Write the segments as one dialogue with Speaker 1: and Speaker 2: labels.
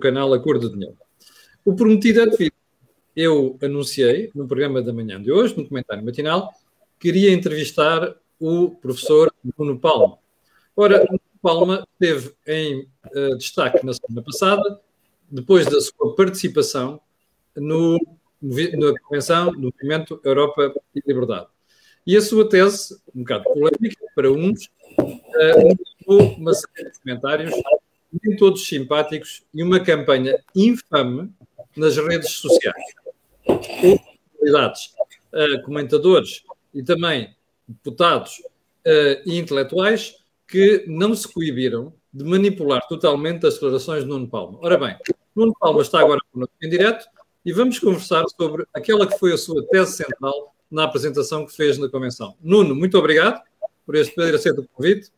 Speaker 1: canal Acordo de Dinheiro. O prometido é devido. Eu anunciei no programa da manhã de hoje, no comentário matinal, que iria entrevistar o professor Bruno Palma. Ora, Bruno Palma esteve em uh, destaque na semana passada, depois da sua participação no, na Convenção do Movimento Europa e Liberdade. E a sua tese, um bocado polémica para uns, uh, uma série de comentários, nem todos simpáticos, e uma campanha infame nas redes sociais. Uh, comentadores e também deputados uh, e intelectuais que não se coibiram de manipular totalmente as declarações de Nuno Palma. Ora bem, Nuno Palma está agora connosco em direto e vamos conversar sobre aquela que foi a sua tese central na apresentação que fez na convenção. Nuno, muito obrigado por este ter aceito o convite.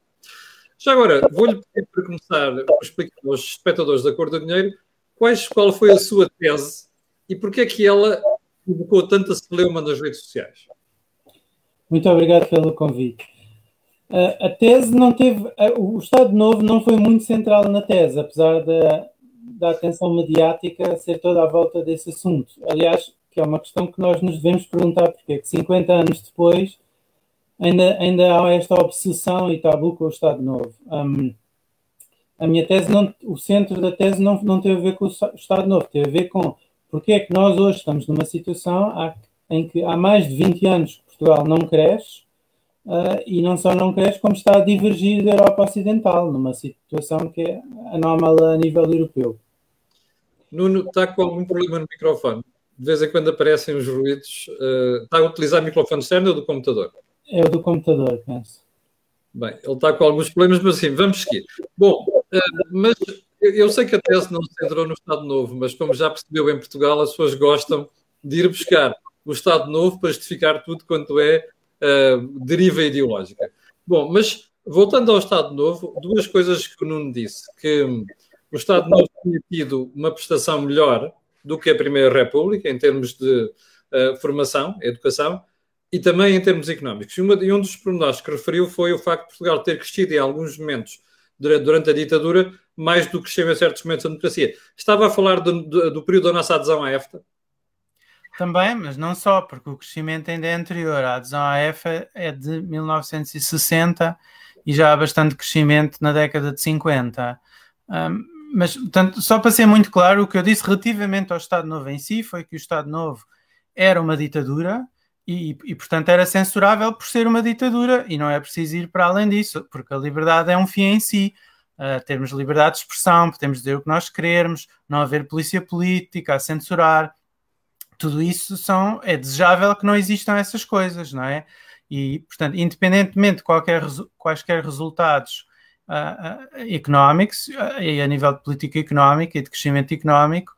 Speaker 1: Já agora, vou-lhe pedir para começar a explicar aos espectadores da Cor do Dinheiro quais, qual foi a sua tese e porque é que ela provocou tanta celeuma nas redes sociais.
Speaker 2: Muito obrigado pelo convite. a tese não teve. o Estado Novo não foi muito central na tese, apesar da, da atenção mediática ser toda à volta desse assunto. Aliás, que é uma questão que nós nos devemos perguntar, porque é que 50 anos depois ainda, ainda há esta obsessão e tabu com o Estado Novo. Um, a minha tese, não, o centro da tese não, não tem a ver com o Estado Novo, tem a ver com porque é que nós hoje estamos numa situação em que há mais de 20 anos que Portugal não cresce uh, e não só não cresce, como está a divergir da Europa Ocidental, numa situação que é anómala a nível europeu.
Speaker 1: Nuno, está com algum problema no microfone? de vez em quando aparecem os ruídos. Uh, está a utilizar microfone externo ou do computador?
Speaker 2: É o do computador, penso.
Speaker 1: Bem, ele está com alguns problemas, mas sim, vamos seguir. Bom, uh, mas eu sei que a tese não se centrou no Estado Novo, mas como já percebeu em Portugal, as pessoas gostam de ir buscar o Estado Novo para justificar tudo quanto é uh, deriva ideológica. Bom, mas voltando ao Estado Novo, duas coisas que o Nuno disse, que o Estado Novo tinha tido uma prestação melhor do que a Primeira República, em termos de uh, formação, educação, e também em termos económicos. E, uma, e, um dos pormenores que referiu foi o facto de Portugal ter crescido em alguns momentos durante, a ditadura mais do que cresceu em certos momentos da democracia. Estava a falar do, do, do, período da nossa adesão à EFTA?
Speaker 2: Também, mas não só, porque o crescimento ainda é anterior. A adesão à EFTA é de 1960 e já há bastante crescimento na década de 50. Um, mas, portanto, só para ser muito claro, o que eu disse relativamente ao Estado Novo em si foi que o Estado Novo era uma ditadura e, e, portanto, era censurável por ser uma ditadura e não é preciso ir para além disso, porque a liberdade é um fim em si. Uh, termos liberdade de expressão, podemos dizer o que nós queremos, não haver polícia política a censurar, tudo isso são, é desejável que não existam essas coisas, não é? E, portanto, independentemente de qualquer, quaisquer resultados uh, económicos uh, e a nível de política económica e de crescimento económico,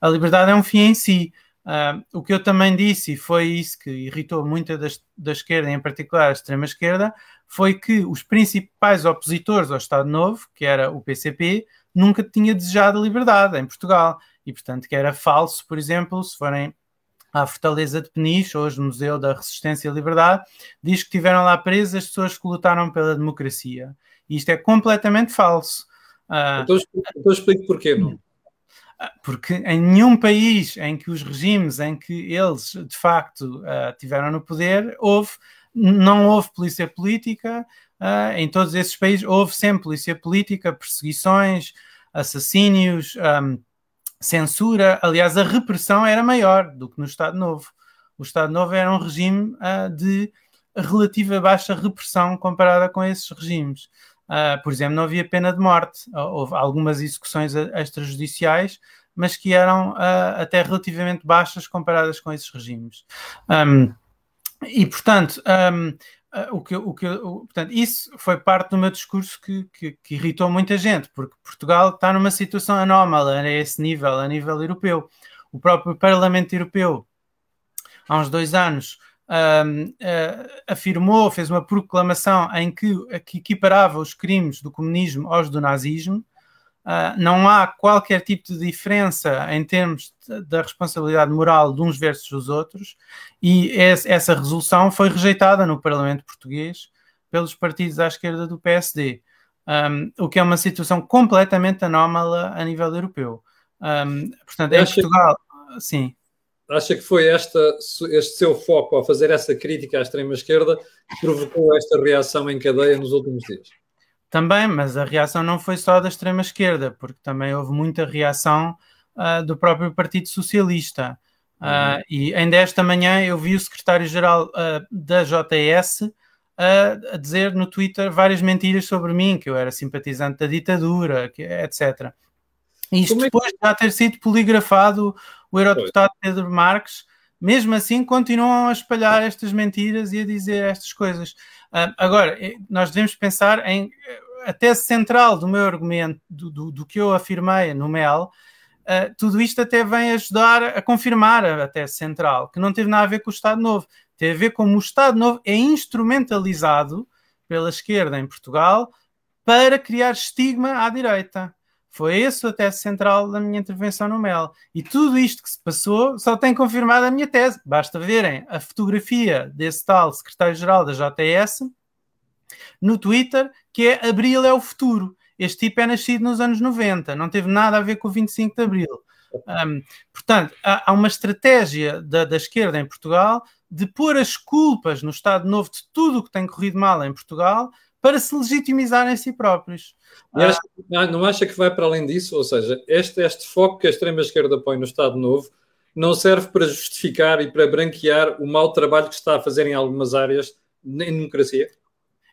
Speaker 2: a liberdade é um fim em si. Uh, o que eu também disse, e foi isso que irritou muito da, da esquerda, em particular a extrema-esquerda, foi que os principais opositores ao Estado Novo, que era o PCP, nunca tinha desejado liberdade em Portugal. E, portanto, que era falso, por exemplo, se forem à Fortaleza de Peniche, hoje Museu da Resistência e Liberdade, diz que tiveram lá presas pessoas que lutaram pela democracia. E isto é completamente falso.
Speaker 1: Uh, então, então explique porquê, não?
Speaker 2: Porque em nenhum país em que os regimes em que eles de facto uh, tiveram no poder, houve, não houve polícia política, uh, em todos esses países houve sempre polícia política, perseguições, assassínios, um, censura. Aliás, a repressão era maior do que no Estado Novo. O Estado Novo era um regime uh, de relativa baixa repressão comparada com esses regimes. Uh, por exemplo, não havia pena de morte. Houve algumas execuções extrajudiciais, mas que eram uh, até relativamente baixas comparadas com esses regimes. Um, e, portanto, um, ah, o que, o que, o, portanto, isso foi parte do meu discurso que, que, que, irritou muita gente, porque Portugal está numa situação anómala a esse nível, a nível europeu. O próprio Parlamento Europeu, há uns dois anos, uh, afirmou, fez uma proclamação em que, que, equiparava os crimes do comunismo aos do nazismo. Uh, não há qualquer tipo de diferença em termos de, da responsabilidade moral de uns versus os outros, e esse, essa resolução foi rejeitada no Parlamento Português pelos partidos à esquerda do PSD, um, o que é uma situação completamente anómala a nível europeu. Um, portanto, em Portugal, sim.
Speaker 1: Acha que foi esta, este seu foco ao fazer essa crítica à extrema-esquerda que provocou esta reação em cadeia nos últimos dias?
Speaker 2: Também, mas a reação não foi só da extrema-esquerda, porque também houve muita reação uh, do próprio Partido Socialista. Uh, e ainda esta manhã eu vi o secretário-geral uh, da JS a dizer no Twitter várias mentiras sobre mim, que eu era simpatizante da ditadura, que, etc. Isto é depois de já ter sido poligrafado o eurodeputado Pedro Marques, mesmo assim continuam a espalhar estas mentiras e a dizer estas coisas. Uh, agora, eh, nós devemos pensar em a tese central do meu argumento, do, do, do que eu afirmei no MEL, uh, tudo isto até vem ajudar a confirmar a, a tese central, que não teve nada a ver com o Estado Novo, tem a ver como o Estado Novo é instrumentalizado pela esquerda em Portugal para criar estigma à direita. Foi esse a tese central da minha intervenção no MEL. E tudo isto que se passou só tem confirmado a minha tese. Basta verem a fotografia desse tal secretário-geral da JS no Twitter, que é Abril é o futuro. Este tipo é nascido nos anos 90, não teve nada a ver com o 25 de Abril. Um, portanto, há, há, uma estratégia da, da, esquerda em Portugal de pôr as culpas no Estado Novo de tudo o que tem corrido mal em Portugal para se legitimizar em si próprios.
Speaker 1: Acha, não acha que vai para além disso? Ou seja, este, este foco que a extrema-esquerda põe no Estado Novo não serve para justificar e para branquear o mau trabalho que está a fazer em algumas áreas em democracia?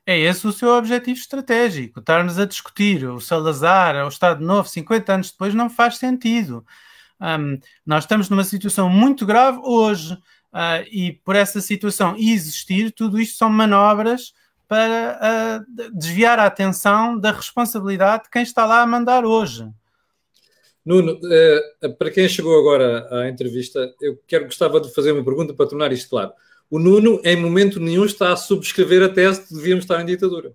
Speaker 2: É esse o seu objetivo estratégico. Estarmos a discutir o Salazar, o Estado Novo, 50 anos depois, não faz sentido. Um, nós estamos numa situação muito grave hoje uh, e por essa situação existir, tudo isto são manobras para uh, desviar a atenção da responsabilidade de quem está lá a mandar hoje.
Speaker 1: Nuno, uh, para quem chegou agora à entrevista, eu quero gostava de fazer uma pergunta para tornar isto claro. O Nuno, em momento nenhum, está a subscrever a tese de que devíamos estar em ditadura.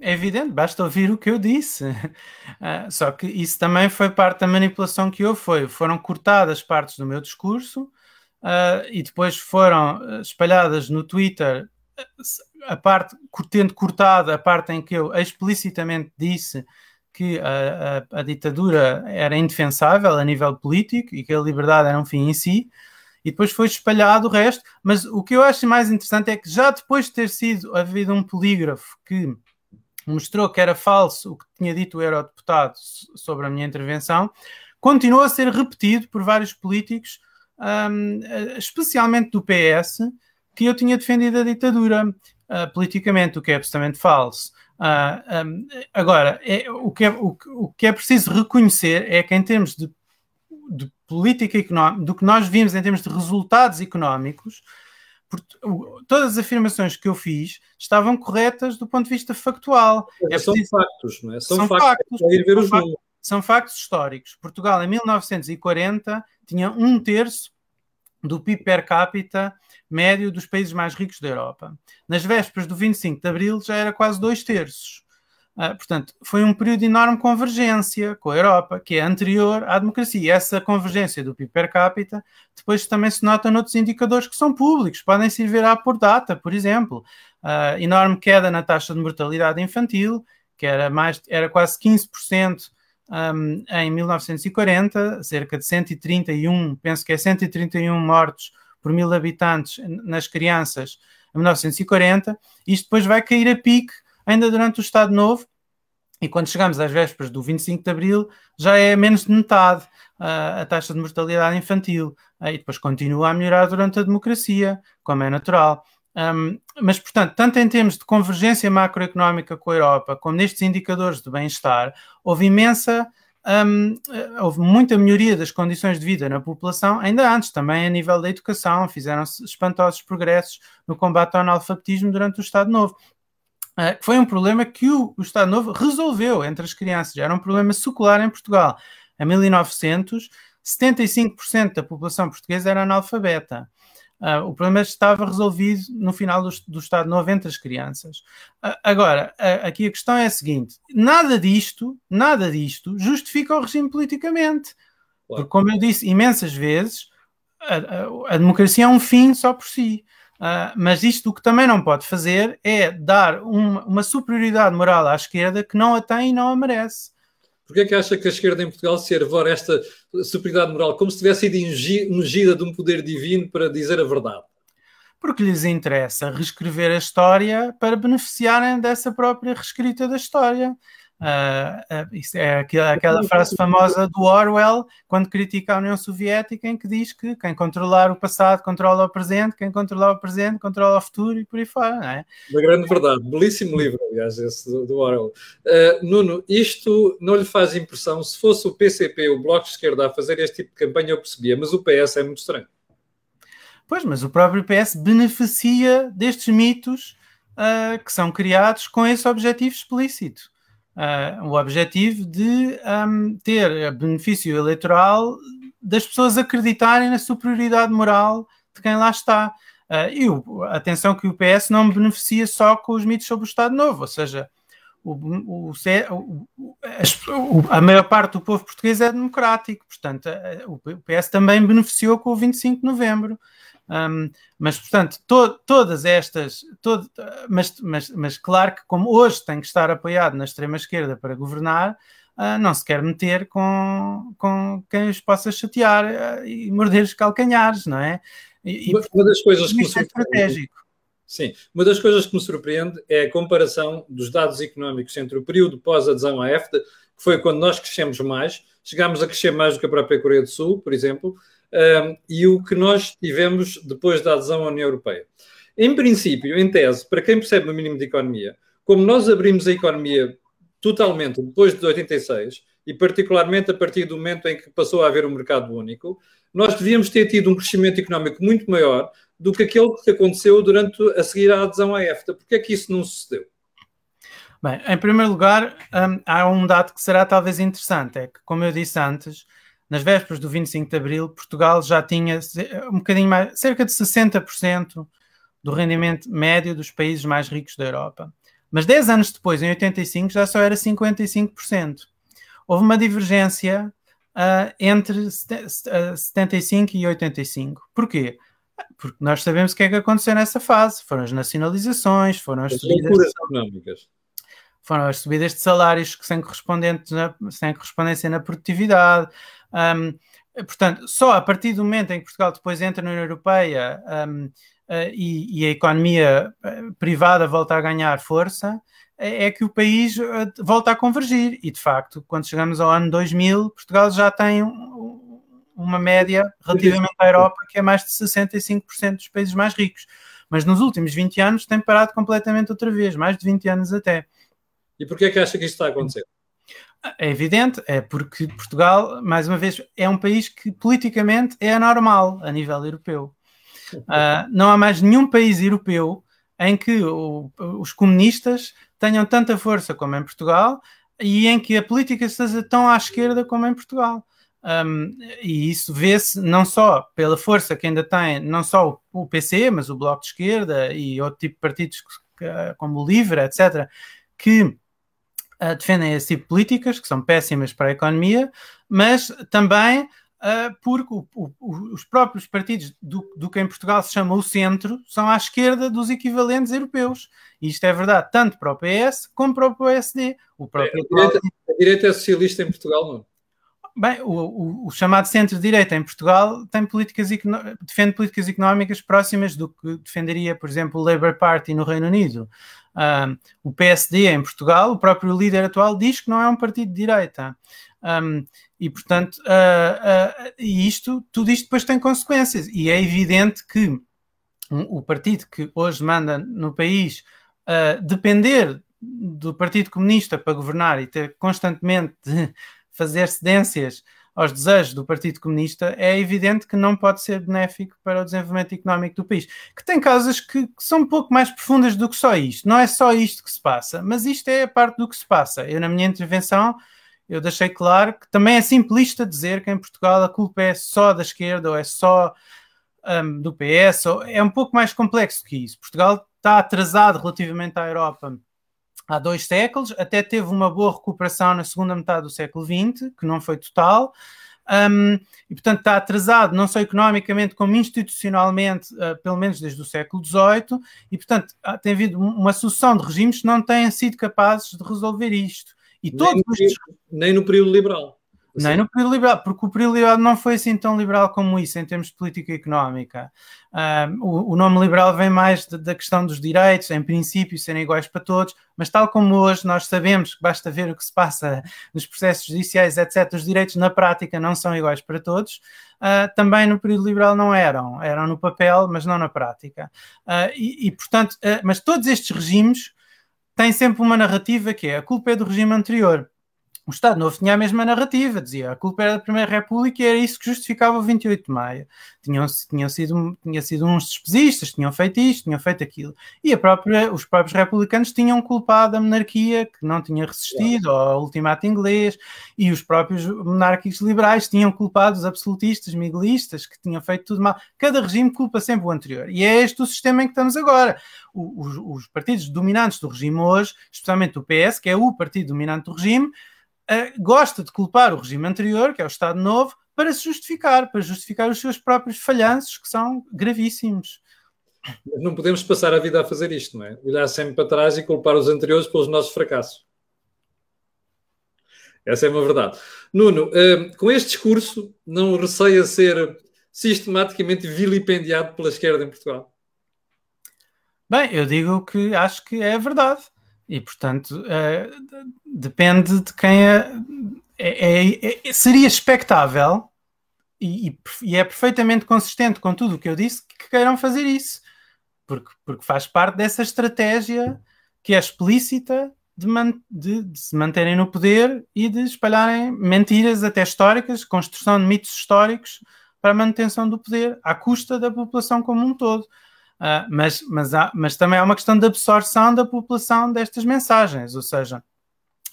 Speaker 2: É evidente, basta ouvir o que eu disse. Uh, só que isso também foi parte da manipulação que houve. Foi, foram cortadas partes do meu discurso uh, e depois foram espalhadas no Twitter a parte, tendo cortada a parte em que eu explicitamente disse que a, a, a, ditadura era indefensável a nível político e que a liberdade era um fim em si, e depois foi espalhado o resto. Mas o que eu acho mais interessante é que já depois de ter sido havido um polígrafo que mostrou que era falso o que tinha dito o eurodeputado sobre a minha intervenção, continuou a ser repetido por vários políticos, um, especialmente do PS, que eu tinha defendido a ditadura uh, politicamente, o que é absolutamente falso. Uh, ah, um, agora, é, o, que é, o, o, que é preciso reconhecer é que, em termos de, de política económica, do que nós vimos em termos de resultados económicos, todas as afirmações que eu fiz estavam corretas do ponto de vista factual.
Speaker 1: É, são preciso, factos, não é? São, são factos.
Speaker 2: É ver os factos são factos históricos. Portugal, em 1940, tinha um terço do PIB per capita médio dos países mais ricos da Europa. Nas vésperas do 25 de Abril já era quase dois terços. Uh, portanto, foi um período de enorme convergência com a Europa, que é anterior à democracia. E essa convergência do PIB per capita depois também se nota noutros indicadores que são públicos, podem se ver por data, por exemplo. Uh, enorme queda na taxa de mortalidade infantil, que era, mais, era quase 15% um, em 1940, cerca de 131, penso que é 131 mortos por mil habitantes nas crianças em 1940, isto depois vai cair a pique ainda durante o Estado Novo, e quando chegamos às vésperas do 25 de Abril, já é menos de metade uh, a taxa de mortalidade infantil, uh, e depois continua a melhorar durante a democracia, como é natural. Um, mas, portanto, tanto em termos de convergência macroeconómica com a Europa, como nestes indicadores de bem-estar, houve imensa um, houve muita melhoria das condições de vida na população, ainda antes, também a nível da educação, fizeram-se espantosos progressos no combate ao analfabetismo durante o Estado Novo. Uh, foi um problema que o, o, Estado Novo resolveu entre as crianças, era um problema secular em Portugal. Em 1900, 75% da população portuguesa era analfabeta. Uh, o problema estava resolvido no final do, do Estado Novo entre as crianças. Uh, agora, uh, aqui a questão é a seguinte: nada disto, nada disto justifica o regime politicamente. Claro. Porque, como eu disse imensas vezes, a, a, a democracia é um fim só por si. mas isto o que também não pode fazer é dar uma, uma superioridade moral à esquerda que não a tem e não a merece.
Speaker 1: Porquê é que acha que a esquerda em Portugal se arvora esta superioridade moral como se tivesse sido ungida de um poder divino para dizer a verdade?
Speaker 2: Porque lhes interessa reescrever a história para beneficiarem dessa própria reescrita da história. Uh, uh, é aquela, frase famosa do Orwell, quando critica a União Soviética, em que diz que quem controlar o passado controla o presente, quem controlar o presente controla o futuro e por aí fora. Não é?
Speaker 1: Uma grande verdade, belíssimo livro, aliás, esse do, do Orwell. Uh, Nuno, isto não lhe faz impressão? Se fosse o PCP, o Bloco de Esquerda, a fazer este tipo de campanha, eu percebia, mas o PS é muito estranho.
Speaker 2: Pois, mas o próprio PS beneficia destes mitos que são criados com esse objetivo explícito uh, o objetivo de um, ter benefício eleitoral das pessoas acreditarem na superioridade moral de quem lá está. Uh, e o, atenção que o PS não beneficia só com os mitos sobre o Estado Novo, ou seja, o, o, a maior parte do povo português é democrático, portanto, o PS também beneficiou com o 25 de novembro. Um, mas, portanto, to, todas estas, todo, mas, mas, mas claro que como hoje tem que estar apoiado na extrema-esquerda para governar, uh, não se quer meter com, com quem os possa chatear uh, e morder os calcanhares, não é?
Speaker 1: E, uma, uma das coisas que é estratégico. Sim, uma das coisas que me surpreende é a comparação dos dados económicos entre o período pós-adesão à EFTA, que foi quando nós crescemos mais, chegámos a crescer mais do que a própria Coreia do Sul, por exemplo, e o que nós tivemos depois da adesão à União Europeia. Em princípio, em tese, para quem percebe no mínimo de economia, como nós abrimos a economia totalmente depois de 86, e particularmente a partir do momento em que passou a haver um mercado único, nós devíamos ter tido um crescimento económico muito maior do que aquele que aconteceu durante a seguir à adesão à EFTA. Porquê é que isso não sucedeu?
Speaker 2: Bem, em primeiro lugar, um, há um dado que será talvez interessante, é que, como eu disse antes, nas vésperas do 25 de Abril, Portugal já tinha um bocadinho mais, cerca de 60% do rendimento médio dos países mais ricos da Europa. Mas 10 anos depois, em 85, já só era 55%. Houve uma divergência uh, entre 75 e 85. Porquê? Porque nós sabemos o que é que aconteceu nessa fase. Foram as nacionalizações, foram as, as subidas económicas. Foram as subidas de salários sem, correspondente na, sem correspondência na produtividade, um, portanto, só a partir do momento em que Portugal depois entra na União Europeia um, uh, e, e, a economia uh, privada volta a ganhar força, é, é que o país uh, volta a convergir. E, de facto, quando chegamos ao ano 2000, Portugal já tem um, uma média relativamente à Europa que é mais de 65% dos países mais ricos. Mas nos últimos 20 anos tem parado completamente outra vez, mais de 20 anos até.
Speaker 1: E porquê é que acha que isto está a acontecer?
Speaker 2: É evidente, é porque Portugal, mais uma vez, é um país que politicamente é anormal a nível europeu. Uh, não há mais nenhum país europeu em que o, os comunistas tenham tanta força como em Portugal e em que a política esteja tão à esquerda como em Portugal. Um, e isso vê-se não só pela força que ainda tem, não só o, o PC, mas o Bloco de Esquerda e outro tipo de partidos como o Livre, etc., que uh, defendem esse tipo de políticas, que são péssimas para a economia, mas também uh, porque o, o, os próprios partidos do, do, que em Portugal se chama o centro são à esquerda dos equivalentes europeus. E isto é verdade tanto para o PS como para o PSD. O próprio...
Speaker 1: a, direita, a direita é socialista em Portugal, não?
Speaker 2: Bem, o, o, o, chamado centro-direita em Portugal tem políticas defende políticas económicas próximas do que defenderia, por exemplo, o Labour Party no Reino Unido. Um, o PSD em Portugal, o próprio líder atual, diz que não é um partido de direita. Um, e, portanto, uh, uh, isto, tudo isto depois tem consequências. E é evidente que o partido que hoje manda no país uh, depender do Partido Comunista para governar e ter constantemente de fazer cedências aos desejos do Partido Comunista, é evidente que não pode ser benéfico para o desenvolvimento económico do país. Que tem causas que, que, são um pouco mais profundas do que só isto. Não é só isto que se passa, mas isto é a parte do que se passa. Eu, na minha intervenção, eu deixei claro que também é simplista dizer que em Portugal a culpa é só da esquerda ou é só um, do PS. Ou, é um pouco mais complexo que isso. Portugal está atrasado relativamente à Europa há dois séculos, até teve uma boa recuperação na segunda metade do século XX, que não foi total, um, e portanto está atrasado não só economicamente como institucionalmente, uh, pelo menos desde o século XVIII, e portanto tem havido uma sucessão de regimes que não têm sido capazes de resolver isto. E todos
Speaker 1: nem, período, nem no período liberal.
Speaker 2: Nem no período liberal, porque o período liberal não foi assim tão liberal como isso em termos de política económica. Um, o, o, nome liberal vem mais de, da questão dos direitos, em princípio, serem iguais para todos, mas tal como hoje nós sabemos que basta ver o que se passa nos processos judiciais, etc., os direitos na prática não são iguais para todos, uh, também no período liberal não eram. Eram no papel, mas não na prática. Uh, e, e, portanto, uh, mas todos estes regimes têm sempre uma narrativa que é a culpa é do regime anterior o Estado Novo tinha a mesma narrativa, dizia a culpa era da Primeira República e era isso que justificava o 28 de Maio. Tinham, tinham sido, tinha sido uns despesistas, tinham feito isto, tinham feito aquilo. E própria, os próprios republicanos tinham culpado a monarquia, que não tinha resistido ao ultimato inglês, e os próprios monárquicos liberais tinham culpado os absolutistas, miguelistas, que tinham feito tudo mal. Cada regime culpa sempre o anterior. E é este o sistema em que estamos agora. Os, os partidos dominantes do regime hoje, especialmente o PS, que é o partido dominante do regime, uh, gosta de culpar o regime anterior, que é o Estado Novo, para se justificar, para justificar os seus próprios falhanços, que são gravíssimos.
Speaker 1: Não podemos passar a vida a fazer isto, não é? Olhar sempre para trás e culpar os anteriores pelos nossos fracassos. Essa é uma verdade. Nuno, uh, com este discurso, não receia ser sistematicamente vilipendiado pela esquerda em Portugal?
Speaker 2: Bem, eu digo que acho que é verdade. E, portanto, uh, depende de quem é, é, é, é seria expectável e, e, é perfeitamente consistente com tudo o que eu disse que queiram fazer isso, porque, porque faz parte dessa estratégia que é explícita de, man, de, de, se manterem no poder e de espalharem mentiras até históricas, construção de mitos históricos para a manutenção do poder, à custa da população como um todo. Uh, mas, mas, há, mas também há uma questão de absorção da população destas mensagens, ou seja,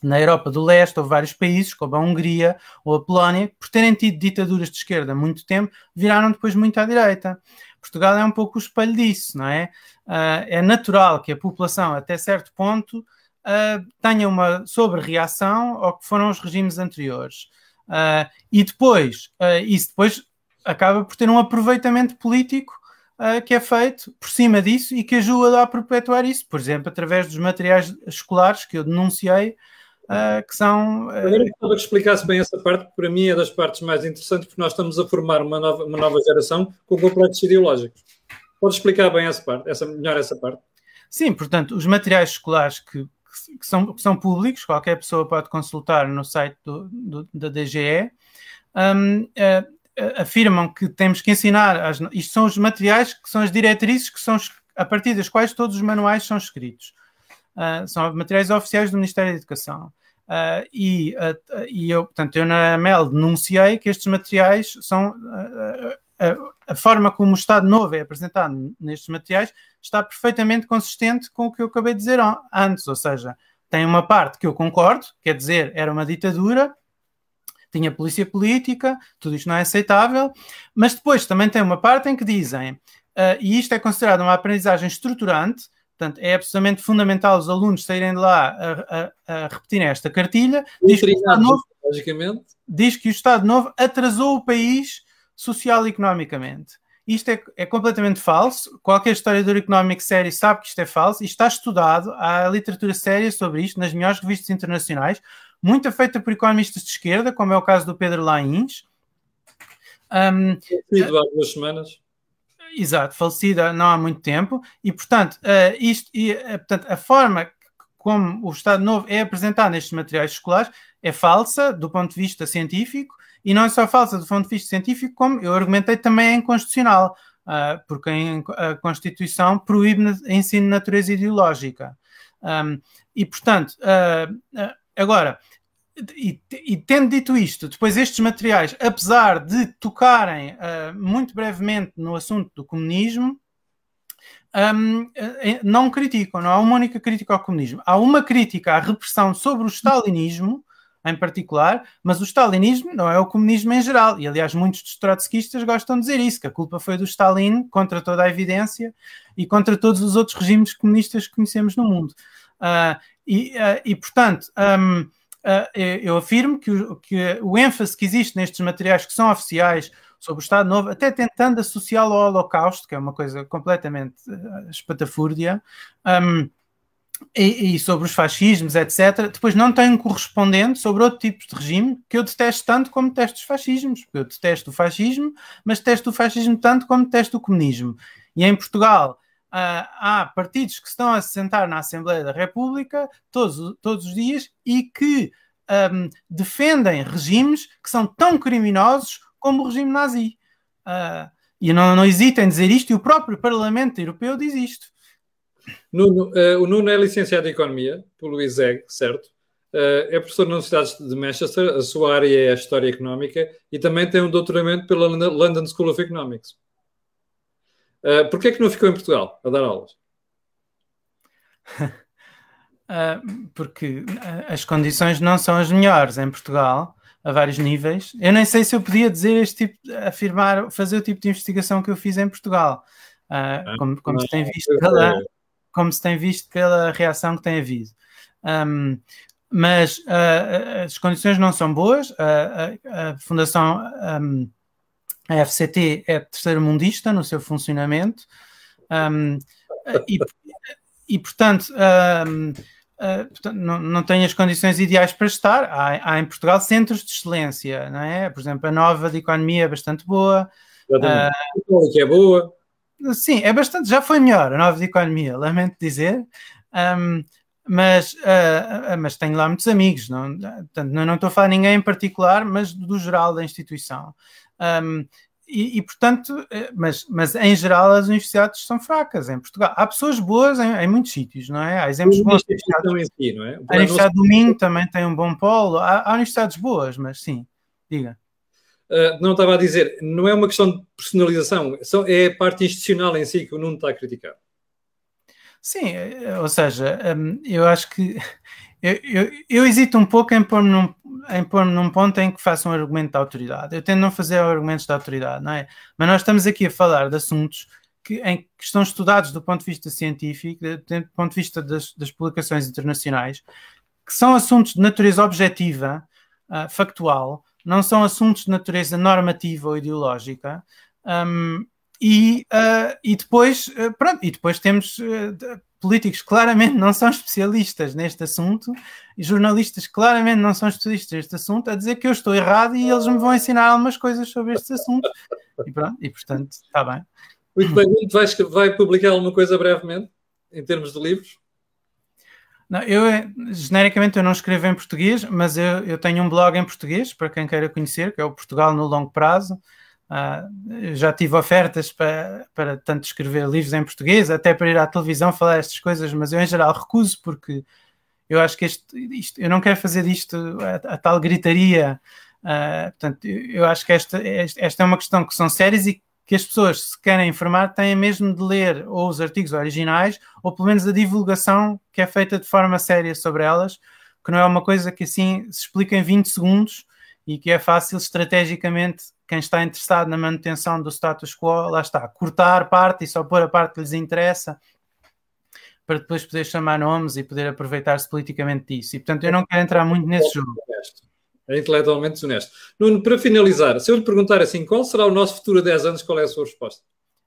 Speaker 2: na Europa do Leste houve vários países, como a Hungria ou a Polónia, que por terem tido ditaduras de esquerda há muito tempo, viraram depois muito à direita. Portugal é um pouco o espelho disso, não é? Uh, é natural que a população, até certo ponto, uh, tenha uma sobre-reação ao que foram os regimes anteriores. Uh, e depois, isso depois acaba por ter um aproveitamento político uh, que é feito por cima disso e que ajuda a perpetuar isso, por exemplo, através dos materiais escolares que eu denunciei, uh, que são.
Speaker 1: Uh... Agora gostava que explicasse bem essa parte, que para mim é das partes mais interessantes, porque nós estamos a formar uma nova, uma nova geração com complexos ideológicos. Pode explicar bem essa parte, essa, melhor essa parte?
Speaker 2: Sim, portanto, os materiais escolares que, que, são, que são públicos, qualquer pessoa pode consultar no site do, do, da DGE. Um, uh, afirmam que temos que ensinar, as, isto são os materiais que são as diretrizes que são a partir das quais todos os manuais são escritos. Uh, são materiais oficiais do Ministério da Educação. Uh, e, uh, e eu, portanto, eu na MEL denunciei que estes materiais são a forma como o Estado Novo é apresentado nestes materiais está perfeitamente consistente com o que eu acabei de dizer antes, ou seja, tem uma parte que eu concordo, quer dizer, era uma ditadura, tinha polícia política, tudo isto não é aceitável, mas depois também tem uma parte em que dizem, uh, e isto é considerado uma aprendizagem estruturante, portanto é absolutamente fundamental os alunos saírem de lá a, a, a repetirem esta cartilha, diz que, Novo, diz que o Estado Novo atrasou o país social e economicamente. Isto é, é, completamente falso. Qualquer historiador económico sério sabe que isto é falso e está estudado. Há literatura séria sobre isto nas melhores revistas internacionais muita feita por economistas de esquerda, como é o caso do Pedro Lains.
Speaker 1: Um, falecido há duas semanas.
Speaker 2: Exato, falecida não há muito tempo, e portanto, uh, isto, e, uh, portanto, a forma como o Estado Novo é apresentado nestes materiais escolares é falsa do ponto de vista científico, e não é só falsa do ponto de vista científico, como eu argumentei também é inconstitucional, uh, porque a Constituição proíbe ensino de natureza ideológica. Um, e, portanto, Agora, e, e, tendo dito isto, depois estes materiais, apesar de tocarem uh, muito brevemente no assunto do comunismo, um, eh, não criticam, não há uma única crítica ao comunismo. Há uma crítica à repressão sobre o stalinismo, em particular, mas o stalinismo não é o comunismo em geral. E, aliás, muitos dos trotskistas gostam de dizer isso, que a culpa foi do Stalin, contra toda a evidência, e contra todos os outros regimes comunistas que conhecemos no mundo. Uh, e, uh, e, portanto, um, uh, eu afirmo que o, que o ênfase que existe nestes materiais que são oficiais sobre o Estado Novo, até tentando associá-lo ao Holocausto, que é uma coisa completamente uh, espatafúrdia, um, e, e, sobre os fascismos, etc., depois não tem um correspondente sobre outro tipo de regime que eu detesto tanto como detesto os fascismos. Porque eu detesto o fascismo, mas detesto o fascismo tanto como detesto o comunismo. E em Portugal há partidos que estão a sentar na Assembleia da República todos, todos os dias e que um, defendem regimes que são tão criminosos como o regime nazi. Uh, e não, não hesitem em dizer isto, e o próprio Parlamento Europeu diz isto.
Speaker 1: Nuno, uh, o Nuno é licenciado em Economia pelo ISEG, certo? Uh, é professor na Universidade de Manchester, a sua área é a História Económica e também tem um doutoramento pela London School of Economics. Uh, Porquê é que não ficou em Portugal a dar aulas?
Speaker 2: uh, porque as condições não são as melhores em Portugal a vários níveis. Eu nem sei se eu podia dizer este tipo, afirmar, fazer o tipo de investigação que eu fiz em Portugal, uh, como, como se tem visto pela, como se tem visto pela reação que tem havido. Um, mas uh, as condições não são boas. A, a, Fundação, um, a FCT, é terceiro mundista no seu funcionamento um, e, e, portanto, um, uh, não, não, tem as condições ideais para estar. Há, há, em Portugal centros de excelência, não é? Por exemplo, a nova de economia é bastante boa.
Speaker 1: Uh, que é boa.
Speaker 2: Sim, é bastante, já foi melhor a nova de economia, lamento dizer. Um, mas, uh, mas tenho lá muitos amigos, não, portanto, não, não estou a falar de ninguém em particular, mas do geral da instituição. Um, e, e, portanto, eh, mas, mas em geral as universidades são fracas em Portugal. Há pessoas boas em, em muitos sítios, não é? Há exemplos bons. Em si, não é? A Universidade do Minho também tem um bom polo. Há, há universidades boas, mas sim, diga.
Speaker 1: Uh, não estava a dizer, não é uma questão de personalização, é a parte institucional em si que o Nuno está a criticar.
Speaker 2: Sim, eh, ou seja, hum, eu acho que eu, eu, hesito um pouco em pôr-me num, em pôr num ponto em que faça um argumento de autoridade. Eu tento não fazer argumentos de autoridade, não é? Mas nós estamos aqui a falar de assuntos que, em, que estão estudados do ponto de vista científico, do ponto de vista das, das publicações internacionais, que são assuntos de natureza objetiva, uh, factual, não são assuntos de natureza normativa ou ideológica. Um, e, uh, e depois, uh, pronto, e depois temos uh, políticos que claramente não são especialistas neste assunto e jornalistas que claramente não são especialistas neste assunto a dizer que eu estou errado e eles me vão ensinar algumas coisas sobre este assunto. E pronto, e portanto, está bem.
Speaker 1: Muito bem, vai, vai publicar alguma coisa brevemente, em termos de livros?
Speaker 2: Não, eu, genericamente, eu não escrevo em português, mas eu, eu tenho um blog em português, para quem queira conhecer, que é o Portugal no Longo Prazo. Uh, já tive ofertas para, para tanto escrever livros em português, até para ir à televisão falar estas coisas, mas eu, em geral, recuso, porque eu acho que este, isto, eu não quero fazer disto a, a tal gritaria. Uh, portanto, eu acho que esta, esta é uma questão que são sérias e que as pessoas, se querem informar, têm mesmo de ler ou os artigos originais ou pelo menos a divulgação que é feita de forma séria sobre elas, que não é uma coisa que assim se explica em 20 segundos e que é fácil estrategicamente quem está interessado na manutenção do status quo, lá está, cortar parte e só pôr a parte que lhes interessa para depois poder chamar nomes e poder aproveitar-se politicamente disso. E portanto eu não quero entrar muito nesse jogo.
Speaker 1: É intelectualmente desonesto. Nuno, para finalizar, se eu lhe perguntar assim, qual será o nosso futuro a 10 anos, qual é a sua resposta?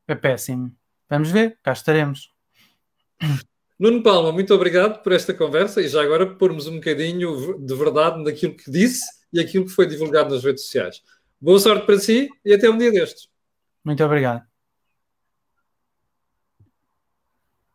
Speaker 2: É péssimo. Vamos ver, cá estaremos.
Speaker 1: Nuno Palma, muito obrigado por esta conversa e já agora pormos um bocadinho de verdade naquilo que disse e aquilo que foi divulgado nas redes sociais. Boa sorte para si e até um dia destes.
Speaker 2: Muito obrigado.